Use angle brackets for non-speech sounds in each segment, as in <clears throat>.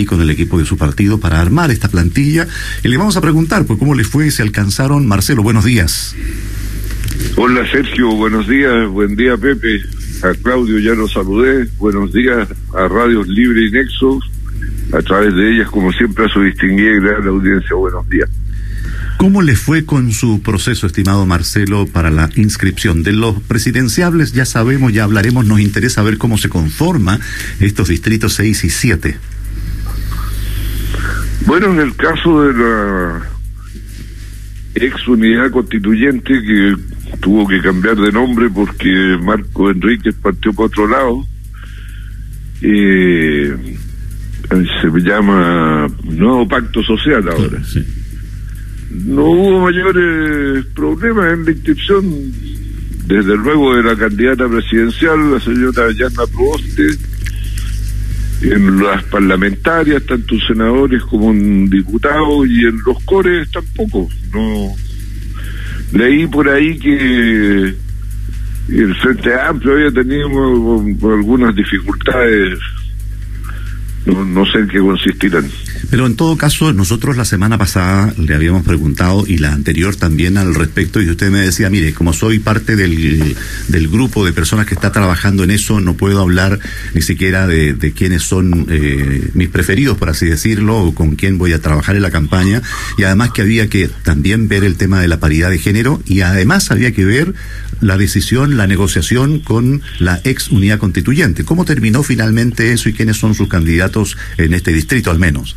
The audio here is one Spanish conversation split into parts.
y con el equipo de su partido para armar esta plantilla. Y le vamos a preguntar pues, cómo le fue, se alcanzaron. Marcelo, buenos días. Hola Sergio, buenos días, buen día Pepe, a Claudio ya lo saludé, buenos días a Radios Libre y Nexos, a través de ellas como siempre a su distinguida y gran audiencia, buenos días. ¿Cómo le fue con su proceso, estimado Marcelo, para la inscripción? De los presidenciables ya sabemos, ya hablaremos, nos interesa ver cómo se conforma estos distritos 6 y 7. Bueno, en el caso de la ex unidad constituyente que tuvo que cambiar de nombre porque Marco Enríquez partió por otro lado, eh, se llama Nuevo Pacto Social ahora. No hubo mayores problemas en la inscripción, desde luego de la candidata presidencial, la señora Yana Proboste, en las parlamentarias, tanto senadores como diputados, y en los cores tampoco. No leí por ahí que el Frente Amplio había tenido algunas dificultades, no, no sé en qué consistirán. Pero en todo caso, nosotros la semana pasada le habíamos preguntado y la anterior también al respecto y usted me decía, mire, como soy parte del, del grupo de personas que está trabajando en eso, no puedo hablar ni siquiera de, quiénes son eh, mis preferidos, por así decirlo, o con quién voy a trabajar en la campaña. Y además que había que también ver el tema de la paridad de género y además había que ver la decisión, la negociación con la ex unidad constituyente. ¿Cómo terminó finalmente eso y quiénes son sus candidatos en este distrito al menos?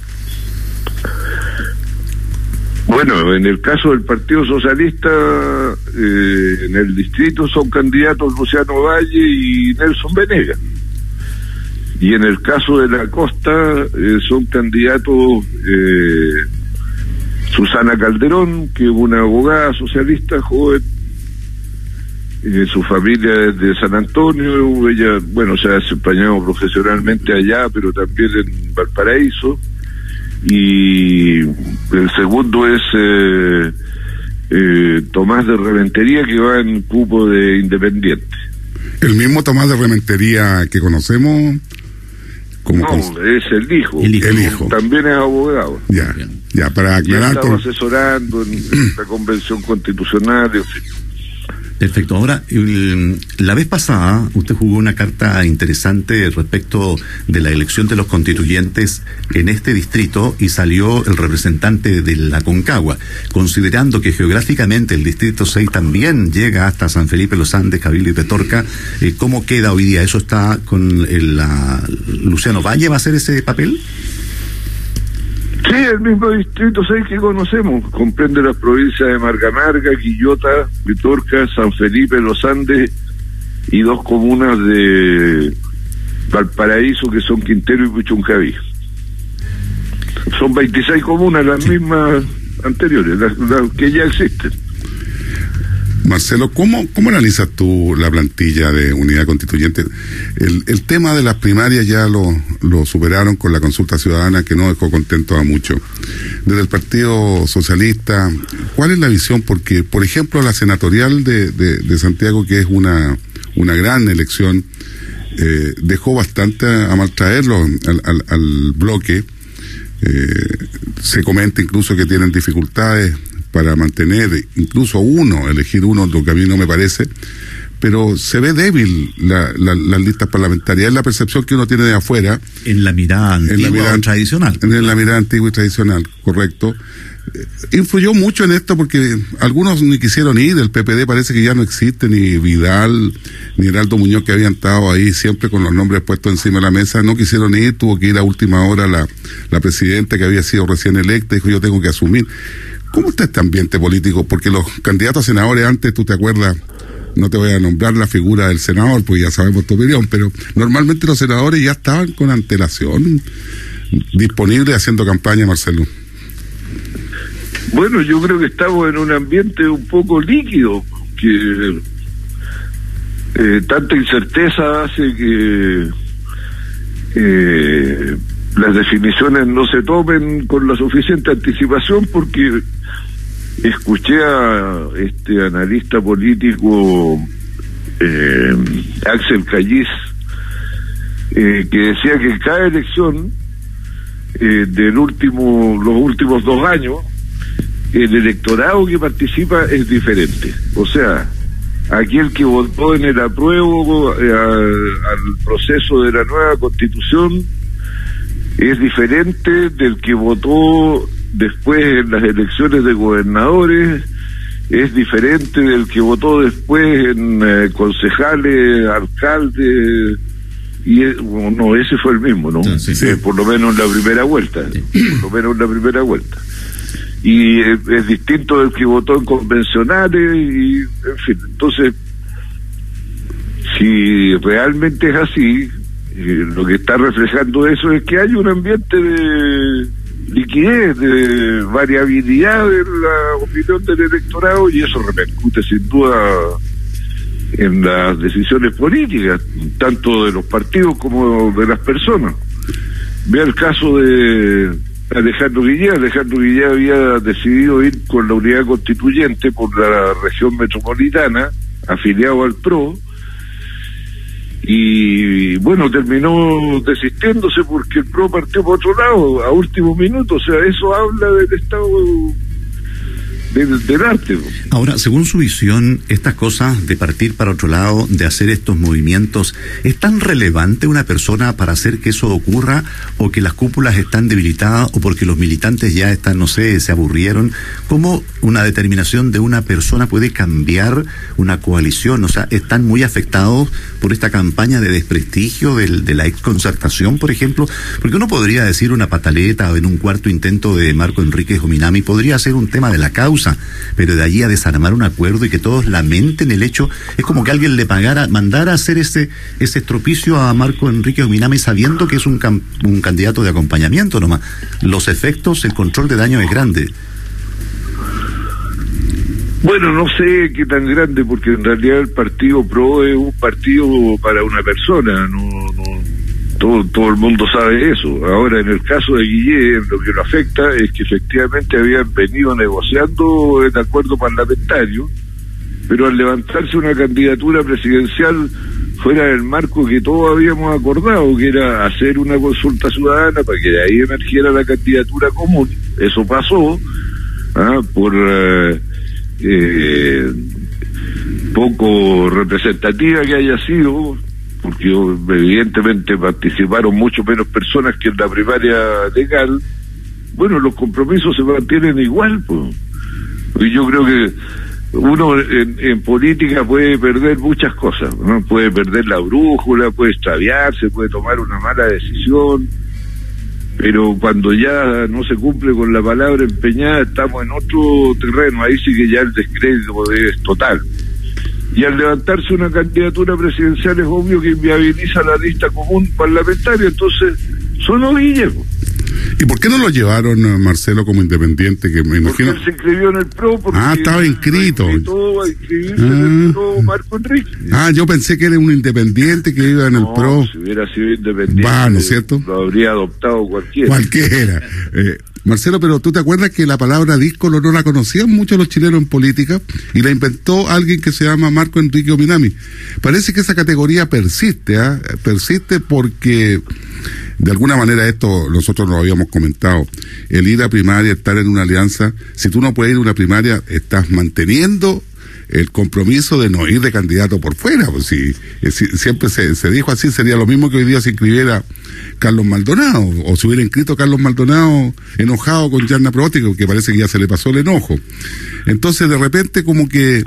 Bueno, en el caso del Partido Socialista, eh, en el distrito son candidatos Luciano Valle y Nelson Venegas. Y en el caso de la costa eh, son candidatos eh, Susana Calderón, que es una abogada socialista joven, su familia es de San Antonio, ella, bueno, se ha desempeñado profesionalmente allá, pero también en Valparaíso y el segundo es eh, eh, Tomás de Reventería que va en cupo de Independiente. ¿El mismo Tomás de Reventería que conocemos? Como no, es el hijo. El hijo. También es abogado. Ya, ya, para aclarar. Estaba asesorando en la convención constitucional, en fin. Perfecto. Ahora, la vez pasada usted jugó una carta interesante respecto de la elección de los constituyentes en este distrito y salió el representante de la Concagua, considerando que geográficamente el distrito 6 también llega hasta San Felipe Los Andes, Cabildo y Petorca. Eh, ¿Cómo queda hoy día? ¿Eso está con el, Luciano Valle? ¿Va a hacer ese papel? Sí, el mismo distrito 6 que conocemos. Comprende las provincias de Margamarga, Quillota, Vitorca, San Felipe, Los Andes y dos comunas de Valparaíso que son Quintero y Puchuncaví. Son 26 comunas, las mismas anteriores, las que ya existen. Marcelo, ¿cómo, ¿cómo analizas tú la plantilla de unidad constituyente? El, tema de las primarias ya lo, lo superaron con la consulta ciudadana que no dejó contento a muchos. Desde el Partido Socialista, ¿cuál es la visión? Porque, por ejemplo, la senatorial de, de, Santiago, que es una, una gran elección, eh, dejó bastante a maltraerlo al, al, al bloque. Eh, se comenta incluso que tienen dificultades para mantener incluso uno, elegir uno, lo que a mí no me parece, pero se ve débil la, las listas parlamentarias, es la percepción que uno tiene de afuera. En la mirada antigua en la mirada, tradicional. En la mirada antigua y tradicional, correcto. Eh, influyó mucho en esto porque algunos ni quisieron ir, el PPD parece que ya no existe, ni Vidal, ni Heraldo Muñoz que habían estado ahí siempre con los nombres puestos encima de la mesa, no quisieron ir, tuvo que ir a última hora la, la presidenta que había sido recién electa, dijo yo tengo que asumir. ¿Cómo está este ambiente político? Porque los candidatos a senadores antes, tú te acuerdas, no te voy a nombrar la figura del senador, pues ya sabemos tu opinión, pero normalmente los senadores ya estaban con antelación disponibles haciendo campaña, Marcelo. Bueno, yo creo que estamos en un ambiente un poco líquido, que eh, tanta incerteza hace que eh, las definiciones no se tomen con la suficiente anticipación porque escuché a este analista político eh, Axel Callis eh, que decía que cada elección eh, del último, los últimos dos años, el electorado que participa es diferente. O sea, aquel que votó en el apruebo eh, al proceso de la nueva constitución es diferente del que votó después en las elecciones de gobernadores, es diferente del que votó después en eh, concejales, alcaldes, y no, ese fue el mismo, ¿no? Eh, por lo menos en la primera vuelta, por lo menos en la primera vuelta. Y es, distinto del que votó en convencionales, y en fin, entonces, si realmente es así, eh, lo que está reflejando eso es que hay un ambiente de liquidez, de variabilidad en la opinión del electorado y eso repercute sin duda en las decisiones políticas, tanto de los partidos como de las personas. Vea el caso de Alejandro Guillé. Alejandro Guillé había decidido ir con la unidad constituyente por la región metropolitana, afiliado al PRO, y bueno, terminó desistiéndose porque el PRO partió por otro lado a último minuto, o sea, eso habla del estado arte. Ahora, según su visión, estas cosas de partir para otro lado, de hacer estos movimientos, ¿es tan relevante una persona para hacer que eso ocurra o que las cúpulas están debilitadas o porque los militantes ya están, no sé, se aburrieron? ¿Cómo una determinación de una persona puede cambiar una coalición? O sea, ¿están muy afectados por esta campaña de desprestigio del, de la exconcertación, por ejemplo? Porque uno podría decir una pataleta en un cuarto intento de Marco Enrique Jominami, podría ser un tema de la causa pero de allí a desarmar un acuerdo y que todos lamenten el hecho, es como que alguien le pagara, mandara a hacer ese, ese estropicio a Marco Enrique Ominami sabiendo que es un, un candidato de acompañamiento nomás. Los efectos, el control de daño es grande. Bueno, no sé qué tan grande, porque en realidad el partido PRO es un partido para una persona, no todo, el mundo sabe eso. Ahora, en el caso de Guillén, lo que lo afecta es que efectivamente habían venido negociando el acuerdo parlamentario, pero al levantarse una candidatura presidencial fuera del marco que todos habíamos acordado, que era hacer una consulta ciudadana para que de ahí emergiera la candidatura común. Eso pasó ¿ah? por eh, eh, poco representativa que haya sido, porque evidentemente participaron mucho menos personas que en la primaria legal, bueno, los compromisos se mantienen igual, pues. Y yo creo que uno en, política puede perder muchas cosas, ¿no? puede perder la brújula, puede extraviarse, puede tomar una mala decisión, pero cuando ya no se cumple con la palabra empeñada, estamos en otro terreno, ahí sí que ya el descrédito es total. Y al levantarse una candidatura presidencial es obvio que inviabiliza la lista común parlamentaria, entonces son ovillas. ¿Y por qué no lo llevaron, eh, Marcelo, como independiente? Que me imagino... Porque él se inscribió en el PRO. ah, estaba inscrito. a inscribirse en el ah. PRO Marco Enrique. Ah, yo pensé que era un independiente que iba en el PRO. si hubiera sido independiente, Va, ¿no es cierto? lo habría adoptado cualquiera. Cualquiera. <laughs> Eh, Marcelo, pero tú te acuerdas que la palabra díscolo no la conocían muchos los chilenos en política y la inventó alguien que se llama Marco Enrique Ominami. Parece que esa categoría persiste, ¿ah? persiste porque de alguna manera esto nosotros lo habíamos comentado. El ir a primaria, estar en una alianza, si tú no puedes ir a una primaria, estás manteniendo el compromiso de no ir de candidato por fuera. Pues si, eh, siempre se, se, dijo así, sería lo mismo que hoy día se inscribiera Carlos Maldonado, o si hubiera inscrito Carlos Maldonado enojado con Yarna Probótico, que parece que ya se le pasó el enojo. Entonces, de repente, como que,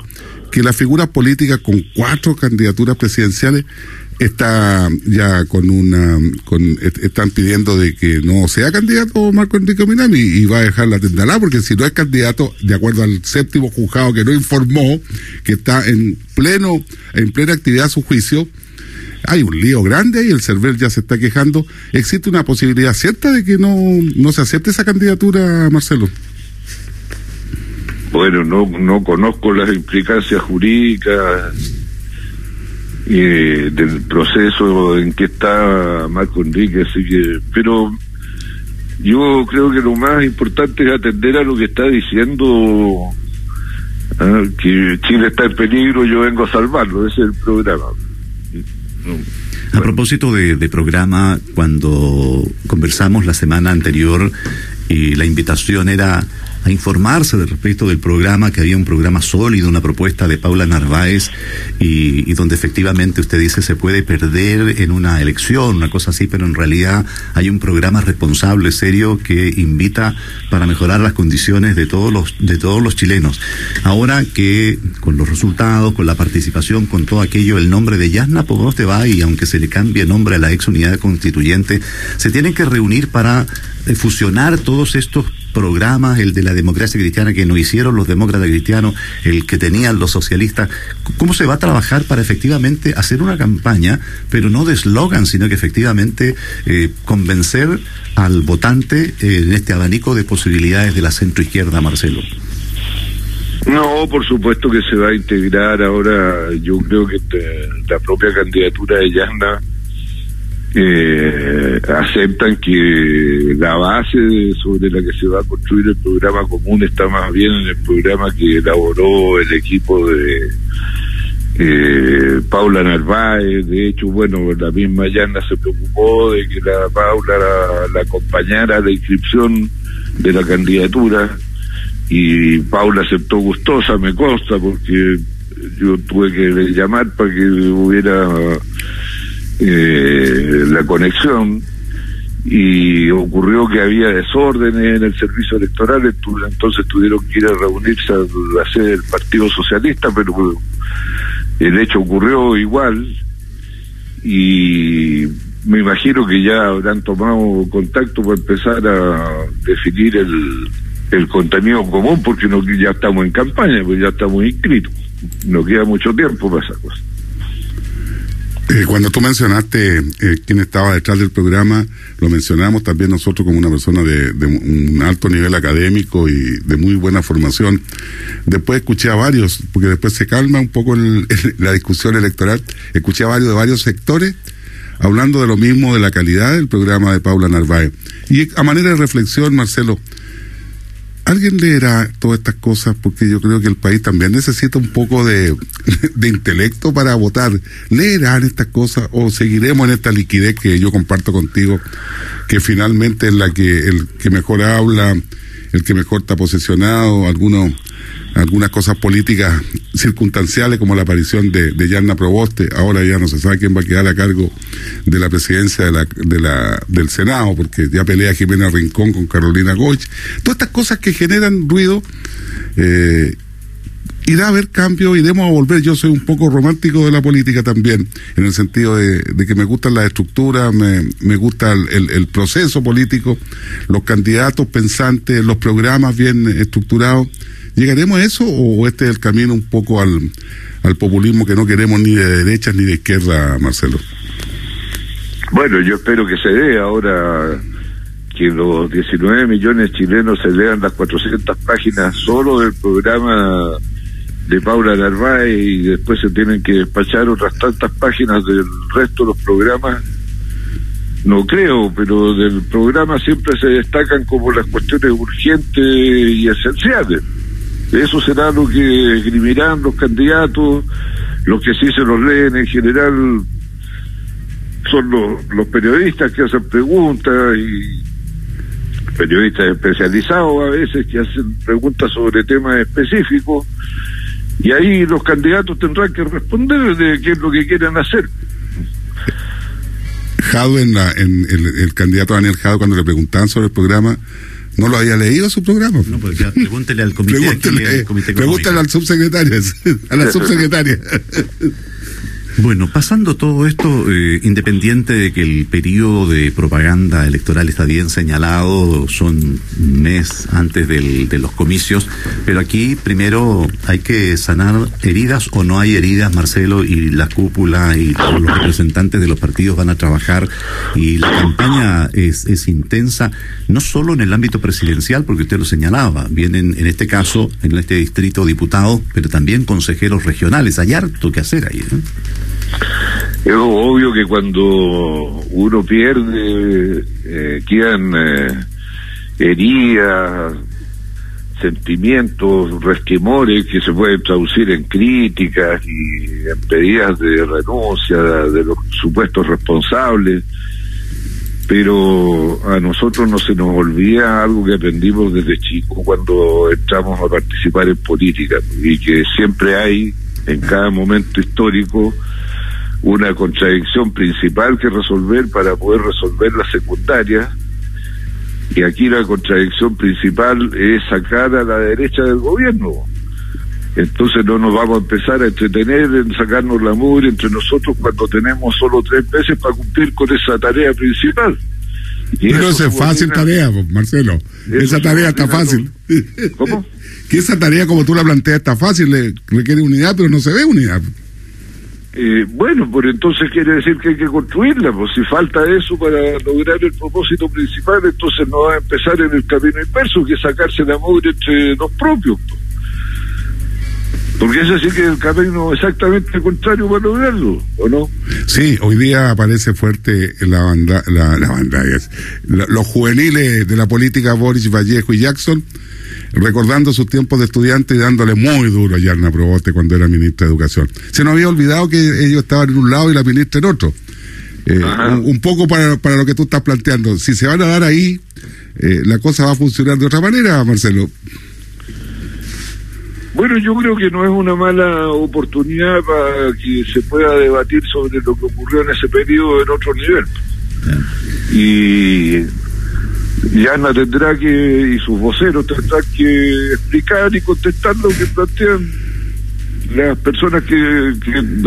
que las figuras políticas con cuatro candidaturas presidenciales está ya con una con están pidiendo de que no sea candidato Marco Enrique Minami y va a dejar la tendalá porque si no es candidato de acuerdo al séptimo juzgado que no informó que está en pleno en plena actividad su juicio hay un lío grande y el CERVEL ya se está quejando. Existe una posibilidad cierta de que no no se acepte esa candidatura Marcelo bueno no no conozco las implicancias jurídicas eh, del proceso en que está Marco Enrique, así que, pero yo creo que lo más importante es atender a lo que está diciendo ¿ah? que Chile está en peligro, yo vengo a salvarlo, ese es el programa. A propósito de, de programa, cuando conversamos la semana anterior y la invitación era a informarse respecto del programa, que había un programa sólido, una propuesta de Paula Narváez, y, donde efectivamente usted dice se puede perder en una elección, una cosa así, pero en realidad hay un programa responsable, serio, que invita para mejorar las condiciones de todos los, de todos los chilenos. Ahora que con los resultados, con la participación, con todo aquello, el nombre de Yasna te va y aunque se le cambie nombre a la ex unidad constituyente, se tienen que reunir para eh, fusionar todos estos programas, el de la democracia cristiana que no hicieron los demócratas cristianos, el que tenían los socialistas. ¿Cómo se va a trabajar para efectivamente hacer una campaña, pero no de eslogan, sino que efectivamente eh, convencer al votante eh, en este abanico de posibilidades de la centroizquierda, Marcelo? No, por supuesto que se va a integrar ahora, yo creo que la propia candidatura de Yasna eh, aceptan que la base sobre la que se va a construir el programa común está más bien en el programa que elaboró el equipo de eh, Paula Narváez. De hecho, bueno, la misma Yana se preocupó de que la Paula la, acompañara a la inscripción de la candidatura y Paula aceptó gustosa, me consta, porque yo tuve que llamar para que hubiera eh, la conexión y ocurrió que había desórdenes en el servicio electoral, entonces tuvieron que ir a reunirse a la sede del Partido Socialista, pero el hecho ocurrió igual y me imagino que ya habrán tomado contacto para empezar a definir el, el contenido común porque ya estamos en campaña, pues ya estamos inscritos, no queda mucho tiempo para esa cosa. Eh, cuando tú mencionaste eh, quién estaba detrás del programa, lo mencionamos también nosotros como una persona de, un alto nivel académico y de muy buena formación. Después escuché a varios, porque después se calma un poco la discusión electoral, escuché a varios de varios sectores hablando de lo mismo, de la calidad del programa de Paula Narváez. Y a manera de reflexión, Marcelo, ¿Alguien leerá todas estas cosas? Porque yo creo que el país también necesita un poco de, <laughs> intelecto para votar. ¿Leerán estas cosas o seguiremos en esta liquidez que yo comparto contigo, que finalmente es la que el que mejor habla, el que mejor está posicionado, algunos algunas cosas políticas circunstanciales como la aparición de, de Yarna Proboste, ahora ya no se sabe quién va a quedar a cargo de la presidencia de del Senado, porque ya pelea Jimena Rincón con Carolina Goich, todas estas cosas que generan ruido, eh, irá a haber cambio, iremos a volver. Yo soy un poco romántico de la política también, en el sentido de, que me gustan las estructuras, me, gusta el, el, proceso político, los candidatos pensantes, los programas bien estructurados. ¿Llegaremos a eso o este es el camino un poco al, populismo que no queremos ni de derecha ni de izquierda, Marcelo? Bueno, yo espero que se dé ahora que los 19 millones chilenos se lean las 400 páginas solo del programa de Paula Narváez y después se tienen que despachar otras tantas páginas del resto de los programas. No creo, pero del programa siempre se destacan como las cuestiones urgentes y esenciales. Eso será lo que esgrimirán los candidatos, los que sí se los leen en general son los, periodistas que hacen preguntas y periodistas especializados a veces que hacen preguntas sobre temas específicos y ahí los candidatos tendrán que responder de qué es lo que quieren hacer. Jado en, la, en el, candidato Daniel Jado cuando le preguntaban sobre el programa no lo había leído su programa. No, pues ya, pregúntele al comité. pregúntele, pregúntele al subsecretario, <laughs> a la <laughs> subsecretaria. Bueno, pasando todo esto, eh, independiente de que el periodo de propaganda electoral está bien señalado, son un mes antes del, de los comicios, pero aquí primero hay que sanar heridas o no hay heridas, Marcelo, y la cúpula y los representantes de los partidos van a trabajar y la campaña es, intensa, no solo en el ámbito presidencial, porque usted lo señalaba, vienen en este caso, en este distrito diputados, pero también consejeros regionales, hay harto que hacer ahí. ¿no? Es obvio que cuando uno pierde, eh, quedan eh, heridas, sentimientos, resquemores que se pueden traducir en críticas y en pedidas de renuncia de los supuestos responsables, pero a nosotros no se nos olvida algo que aprendimos desde chico cuando entramos a participar en política y que siempre hay en cada momento histórico una contradicción principal que resolver para poder resolver la secundaria y aquí la contradicción principal es sacar a la derecha del gobierno. Entonces no nos vamos a empezar a entretener en sacarnos la mugre entre nosotros cuando tenemos solo tres meses para cumplir con esa tarea principal. Pero esa es fácil tarea, Marcelo. Esa tarea está fácil. ¿Cómo? <laughs> que esa tarea como tú la planteas está fácil, le requiere unidad, pero no se ve unidad. Eh, bueno, pues entonces quiere decir que hay que construirla, pues si falta eso para lograr el propósito principal, entonces no va a empezar en el camino inverso, que es sacarse la mugre entre los propios. Pues. Porque ese sí que es el camino exactamente contrario para lograrlo, ¿o no? Sí, hoy día aparece fuerte la banda, la, la los juveniles de la política Boris Vallejo y Jackson recordando sus tiempos de estudiante y dándole muy duro a Yarna Proboste cuando era ministra de Educación. Se nos había olvidado que ellos estaban en un lado y la ministra en otro. Eh, un, poco para, para lo que tú estás planteando. Si se van a dar ahí, eh, la cosa va a funcionar de otra manera, Marcelo. Bueno, yo creo que no es una mala oportunidad para que se pueda debatir sobre lo que ocurrió en ese periodo en otro nivel. Y y Ana tendrá que, y sus voceros tendrán que explicar y contestar lo que plantean las personas que,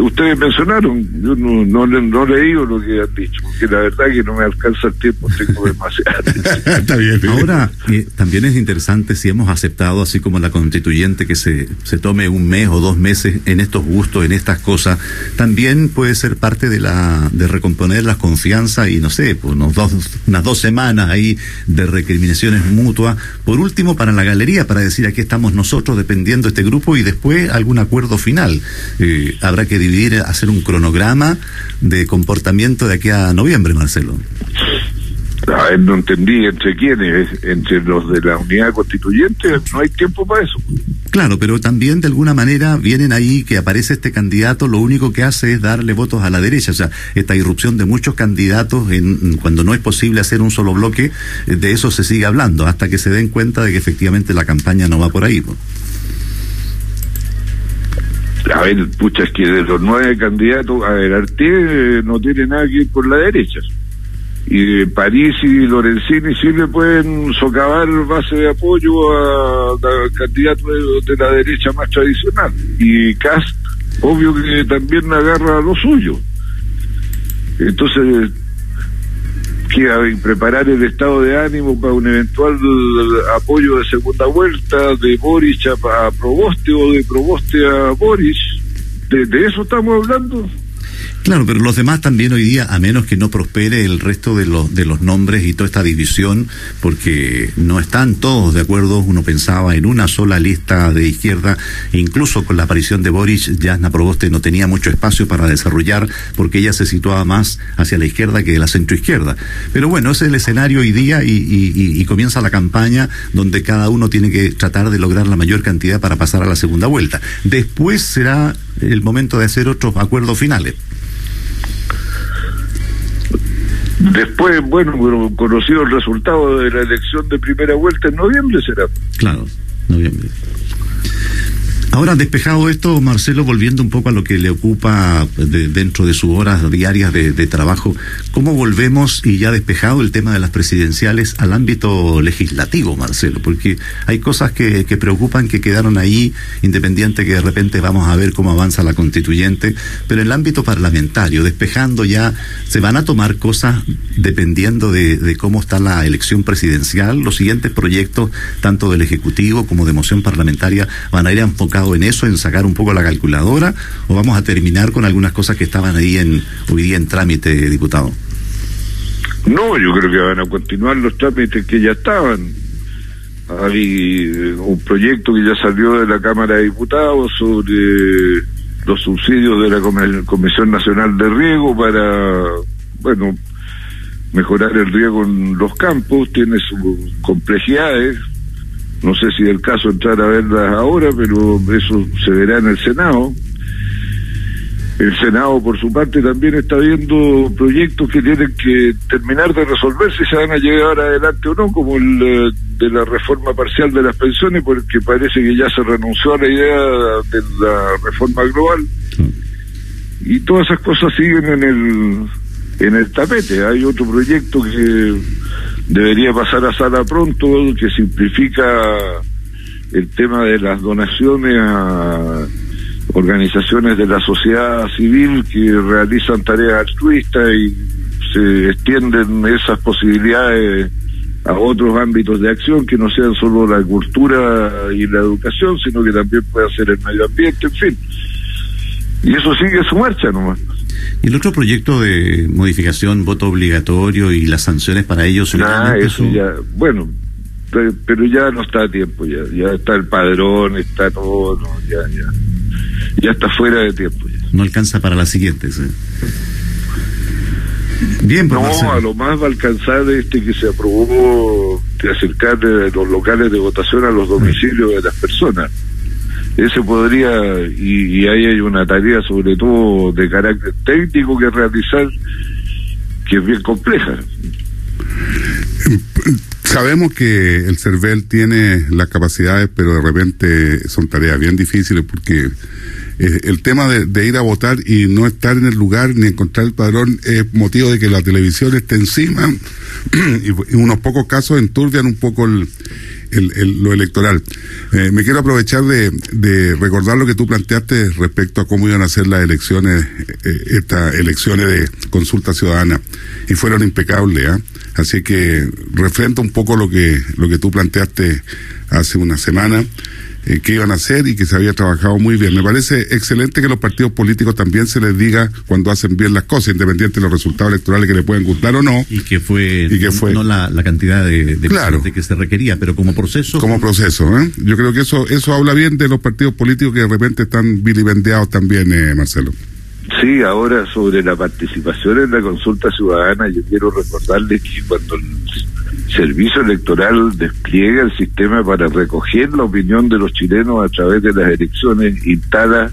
ustedes mencionaron, yo no, no, no leí lo que han dicho, porque la verdad que no me alcanza el tiempo, tengo demasiado. <laughs> Está bien. Ahora, eh, también es interesante si hemos aceptado, así como la constituyente, que se, se tome un mes o dos meses en estos gustos, en estas cosas, también puede ser parte de la de recomponer la confianza y, no sé, pues unos dos, unas dos semanas ahí de recriminaciones mutuas. Por último, para la galería, para decir aquí estamos nosotros dependiendo de este grupo y después algún acuerdo final. Eh, habrá que dividir, hacer un cronograma de comportamiento de aquí a noviembre, Marcelo. A no entendí entre quiénes, entre los de la unidad constituyente, no hay tiempo para eso. Claro, pero también de alguna manera vienen ahí que aparece este candidato, lo único que hace es darle votos a la derecha, o sea, esta irrupción de muchos candidatos en, cuando no es posible hacer un solo bloque, de eso se sigue hablando, hasta que se den cuenta de que efectivamente la campaña no va por ahí. A ver, pucha, es que de los nueve candidatos, a ver, Arte eh, no tiene nada que ir por la derecha. Y París y Lorenzini sí le pueden socavar base de apoyo a, candidatos de, la derecha más tradicional. Y Cast, obvio que también agarra lo suyo. Entonces, que preparar el estado de ánimo para un eventual apoyo de segunda vuelta de Boris a, Proboste o de Proboste a Boris. de eso estamos hablando. Claro, pero los demás también hoy día, a menos que no prospere el resto de los, de los nombres y toda esta división, porque no están todos de acuerdo, uno pensaba en una sola lista de izquierda, incluso con la aparición de Boris, Jasna Proboste no tenía mucho espacio para desarrollar, porque ella se situaba más hacia la izquierda que de la centroizquierda. Pero bueno, ese es el escenario hoy día y comienza la campaña donde cada uno tiene que tratar de lograr la mayor cantidad para pasar a la segunda vuelta. Después será el momento de hacer otros acuerdos finales. Después, bueno, conocido el resultado de la elección de primera vuelta en noviembre será. Claro, noviembre. Ahora, despejado esto, Marcelo, volviendo un poco a lo que le ocupa dentro de sus horas diarias de, trabajo, ¿cómo volvemos, y ya despejado el tema de las presidenciales, al ámbito legislativo, Marcelo? Porque hay cosas que, que preocupan, que quedaron ahí, independiente que de repente vamos a ver cómo avanza la constituyente, pero en el ámbito parlamentario, despejando ya, se van a tomar cosas dependiendo de, de cómo está la elección presidencial, los siguientes proyectos, tanto del Ejecutivo como de moción parlamentaria, van a ir enfocados en eso, en sacar un poco la calculadora, o vamos a terminar con algunas cosas que estaban ahí en, hoy día en trámite, diputado? No, yo creo que van a continuar los trámites que ya estaban. Hay eh, un proyecto que ya salió de la Cámara de Diputados sobre los subsidios de la Comisión Nacional de Riego para, bueno, mejorar el riego en los campos, tiene sus complejidades, no sé si es el caso entrar a verlas ahora, pero eso se verá en el Senado. El Senado, por su parte, también está viendo proyectos que tienen que terminar de resolver si se van a llevar adelante o no, como el eh, de la reforma parcial de las pensiones, porque parece que ya se renunció a la idea de la reforma global. Y todas esas cosas siguen en el en el tapete. Hay otro proyecto que debería pasar a sala pronto, que simplifica el tema de las donaciones a organizaciones de la sociedad civil que realizan tareas altruistas y se extienden esas posibilidades a otros ámbitos de acción que no sean solo la cultura y la educación, sino que también pueda ser el medio ambiente, en fin. Y eso sigue su marcha nomás. ¿Y el otro proyecto de modificación, voto obligatorio y las sanciones para ellos? Ah, eso ya, bueno, pero ya no está a tiempo, ya, ya está el padrón, está todo, ya, ya ya está fuera de tiempo. No alcanza para las siguientes. ¿eh? Bien, No, a lo más va a alcanzar este que se aprobó de acercar los locales de votación a los domicilios de las personas. Ese podría, y, y ahí hay una tarea sobre todo de carácter técnico que realizar, que es bien compleja. Sabemos que el CERVEL tiene las capacidades, pero de repente son tareas bien difíciles porque eh, el tema de, ir a votar y no estar en el lugar ni encontrar el padrón es motivo de que la televisión esté encima <clears throat> y, unos pocos casos enturbian un poco el, lo electoral. Eh, me quiero aprovechar de, recordar lo que tú planteaste respecto a cómo iban a ser las elecciones, eh, estas elecciones de consulta ciudadana, y fueron impecables. ¿ah? Así que refrenta un poco lo que, lo que tú planteaste hace una semana eh, que iban a hacer y que se había trabajado muy bien. Me parece excelente que los partidos políticos también se les diga cuando hacen bien las cosas, independiente de los resultados electorales que le pueden gustar o no. Y que fue, y que fue no la, cantidad de, de que se requería, pero como proceso. Como proceso, ¿eh? Yo creo que eso, eso habla bien de los partidos políticos que de repente están vilipendiados también, eh, Marcelo. Sí, ahora sobre la participación en la consulta ciudadana, yo quiero recordarles que cuando el servicio electoral despliega el sistema para recoger la opinión de los chilenos a través de las elecciones, instala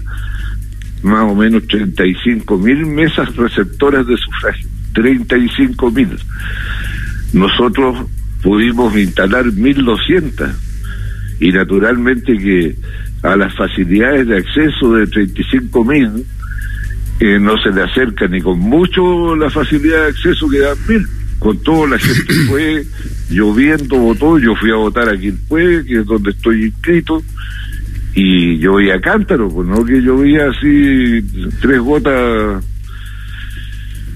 más o menos 35 mil mesas receptoras de sufragio, 35 mil. Nosotros pudimos instalar 1.200 y naturalmente que a las facilidades de acceso de 35 mil eh, no se le acerca ni con mucho la facilidad de acceso que dan mil con toda la gente fue, <clears throat> lloviendo, votó, yo fui a votar aquí en Puebla, que es donde estoy inscrito, y llovía cántaro, pues no que llovía así tres gotas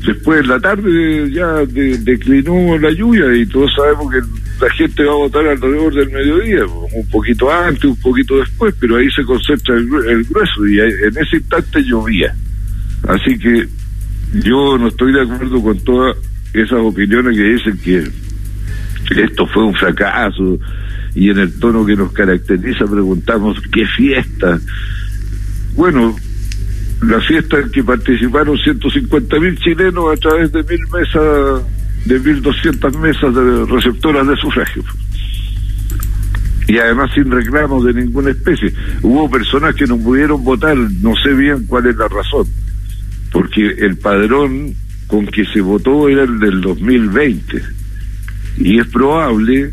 después de la tarde ya declinó la lluvia y todos sabemos que la gente va a votar alrededor del mediodía, pues, un poquito antes, un poquito después, pero ahí se concentra el, el grueso y en ese instante llovía. Así que yo no estoy de acuerdo con toda esas opiniones que dicen que esto fue un fracaso y en el tono que nos caracteriza preguntamos qué fiesta. Bueno, la fiesta en que participaron 150 mil chilenos a través de mil mesas, de 1.200 mesas de receptoras de sufragio. Y además sin reclamos de ninguna especie. Hubo personas que no pudieron votar, no sé bien cuál es la razón, porque el padrón con que se votó era el del 2020. Y es probable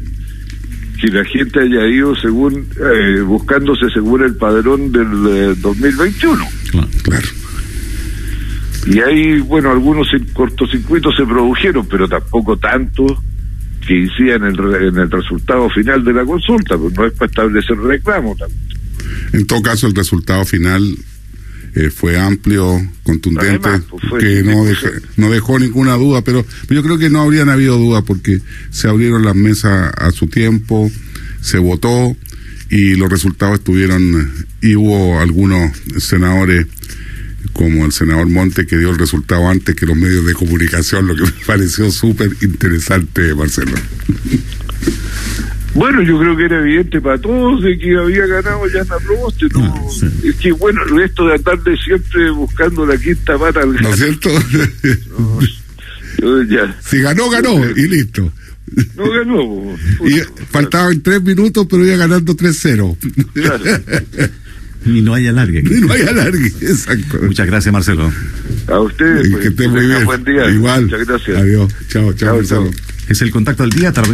que la gente haya ido según eh, buscándose según el padrón del 2021. Eh, claro. Y ahí, bueno, algunos cortocircuitos se produjeron, pero tampoco tanto que hicieran el, en el resultado final de la consulta, pues no es para establecer reclamo. En todo caso, el resultado final eh, fue amplio, contundente, pues, que no, no dejó ninguna duda, pero yo creo que no habrían habido dudas porque se abrieron las mesas a su tiempo, se votó y los resultados estuvieron, y hubo algunos senadores como el senador Monte que dio el resultado antes que los medios de comunicación, lo que me <laughs> pareció súper interesante, Marcelo. Bueno, yo creo que era evidente para todos de que había ganado ya Proboste. ¿no? Ah, es que, bueno, esto de andar de siempre buscando la quinta pata ¿No es cierto? <laughs> ya. Si ganó, ganó, y listo. No ganó. y faltaban tres minutos, pero iba ganando 3-0. Claro. Y no hay alargue. Y no hay alargue, exacto. Muchas gracias, Marcelo. A ustedes. Y pues, que esté muy tengan bien. Buen día. Igual. Muchas gracias. Adiós. Chao, chao, Chao, Marcelo. chao. Es el contacto al día a través